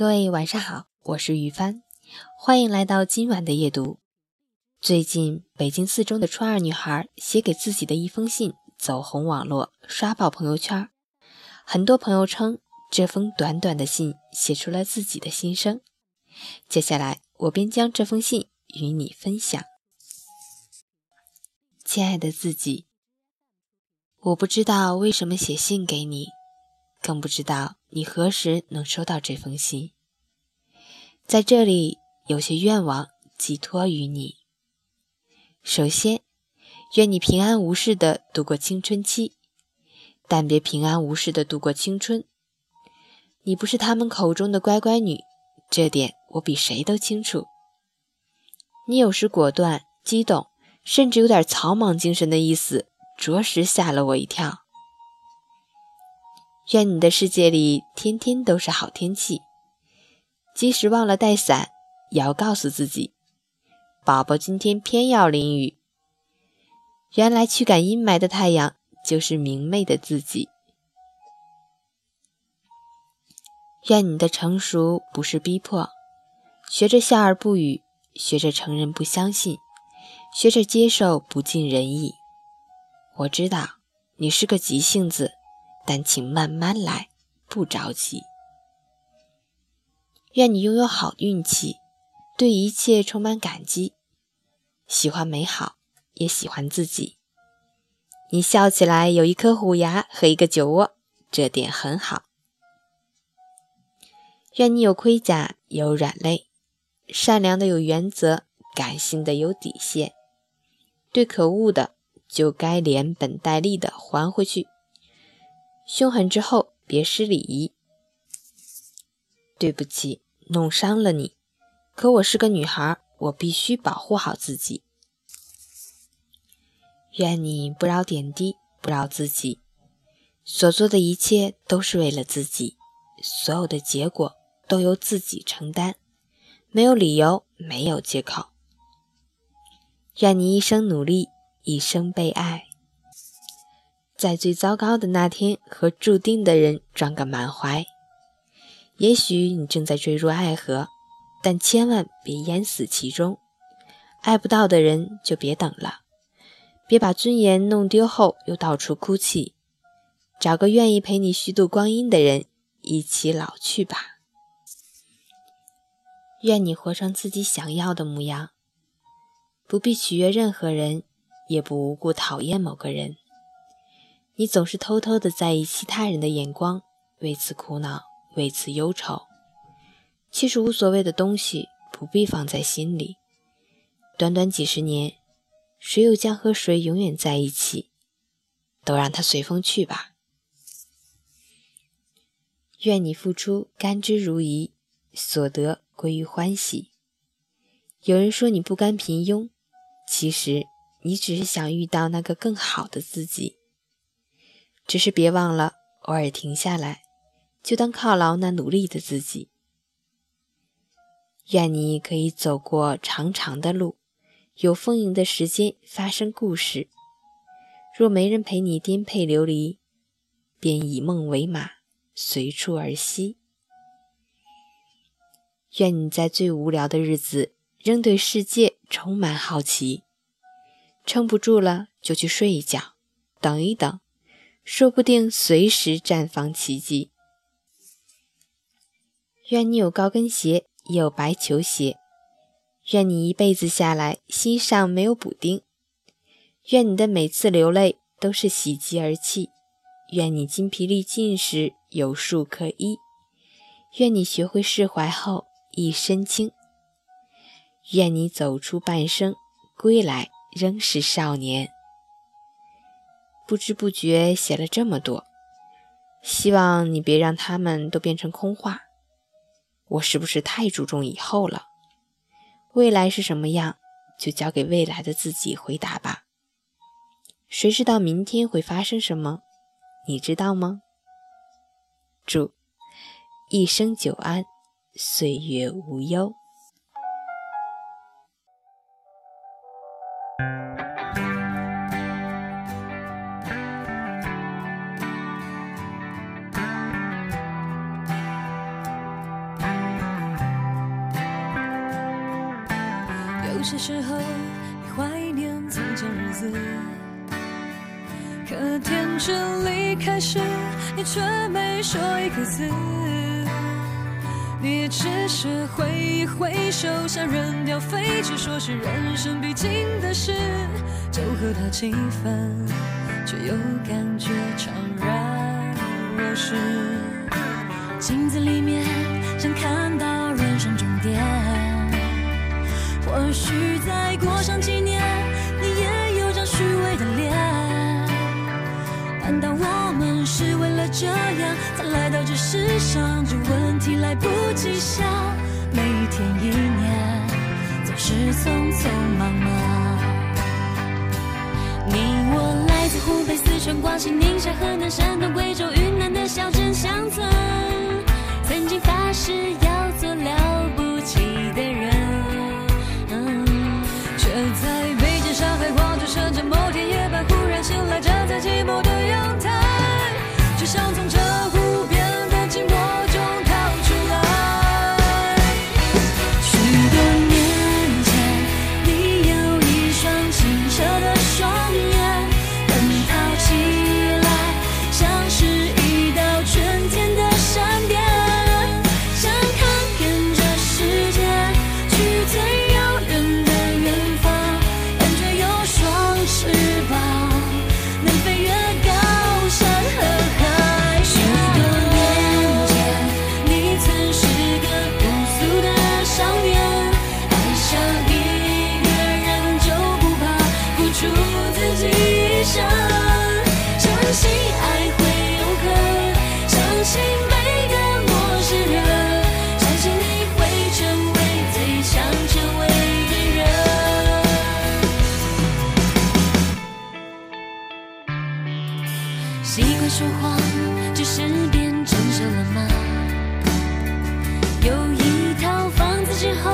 各位晚上好，我是于帆，欢迎来到今晚的夜读。最近，北京四中的初二女孩写给自己的一封信走红网络，刷爆朋友圈。很多朋友称，这封短短的信写出了自己的心声。接下来，我便将这封信与你分享。亲爱的自己，我不知道为什么写信给你，更不知道。你何时能收到这封信？在这里，有些愿望寄托于你。首先，愿你平安无事的度过青春期，但别平安无事的度过青春。你不是他们口中的乖乖女，这点我比谁都清楚。你有时果断、激动，甚至有点草莽精神的意思，着实吓了我一跳。愿你的世界里天天都是好天气，即使忘了带伞，也要告诉自己：“宝宝今天偏要淋雨。”原来驱赶阴霾的太阳就是明媚的自己。愿你的成熟不是逼迫，学着笑而不语，学着承认不相信，学着接受不尽人意。我知道你是个急性子。但请慢慢来，不着急。愿你拥有好运气，对一切充满感激，喜欢美好，也喜欢自己。你笑起来有一颗虎牙和一个酒窝，这点很好。愿你有盔甲，有软肋，善良的有原则，感性的有底线。对可恶的，就该连本带利的还回去。凶狠之后，别失礼仪。对不起，弄伤了你。可我是个女孩，我必须保护好自己。愿你不饶点滴，不饶自己。所做的一切都是为了自己，所有的结果都由自己承担，没有理由，没有借口。愿你一生努力，一生被爱。在最糟糕的那天，和注定的人撞个满怀。也许你正在坠入爱河，但千万别淹死其中。爱不到的人就别等了，别把尊严弄丢后又到处哭泣。找个愿意陪你虚度光阴的人，一起老去吧。愿你活成自己想要的模样，不必取悦任何人，也不无故讨厌某个人。你总是偷偷的在意其他人的眼光，为此苦恼，为此忧愁。其实无所谓的东西，不必放在心里。短短几十年，谁又将和谁永远在一起？都让它随风去吧。愿你付出甘之如饴，所得归于欢喜。有人说你不甘平庸，其实你只是想遇到那个更好的自己。只是别忘了，偶尔停下来，就当犒劳那努力的自己。愿你可以走过长长的路，有丰盈的时间发生故事。若没人陪你颠沛流离，便以梦为马，随处而息。愿你在最无聊的日子，仍对世界充满好奇。撑不住了，就去睡一觉，等一等。说不定随时绽放奇迹。愿你有高跟鞋，也有白球鞋。愿你一辈子下来，心上没有补丁。愿你的每次流泪都是喜极而泣。愿你筋疲力尽时有树可依。愿你学会释怀后一身轻。愿你走出半生，归来仍是少年。不知不觉写了这么多，希望你别让他们都变成空话。我是不是太注重以后了？未来是什么样，就交给未来的自己回答吧。谁知道明天会发生什么？你知道吗？祝一生久安，岁月无忧。些时候，你怀念从前日子，可天真离开时，你却没说一个字。你只是挥一挥手，想扔掉废纸，说是人生必经的事，就和他七分，却又感觉。来到这世上这问题来不及想每一天一年总是匆匆忙忙。你我来自湖北四川广西宁夏河南山东贵州云南的小镇乡村曾经发誓习惯说谎，只是变成熟了吗？有一套房子之后。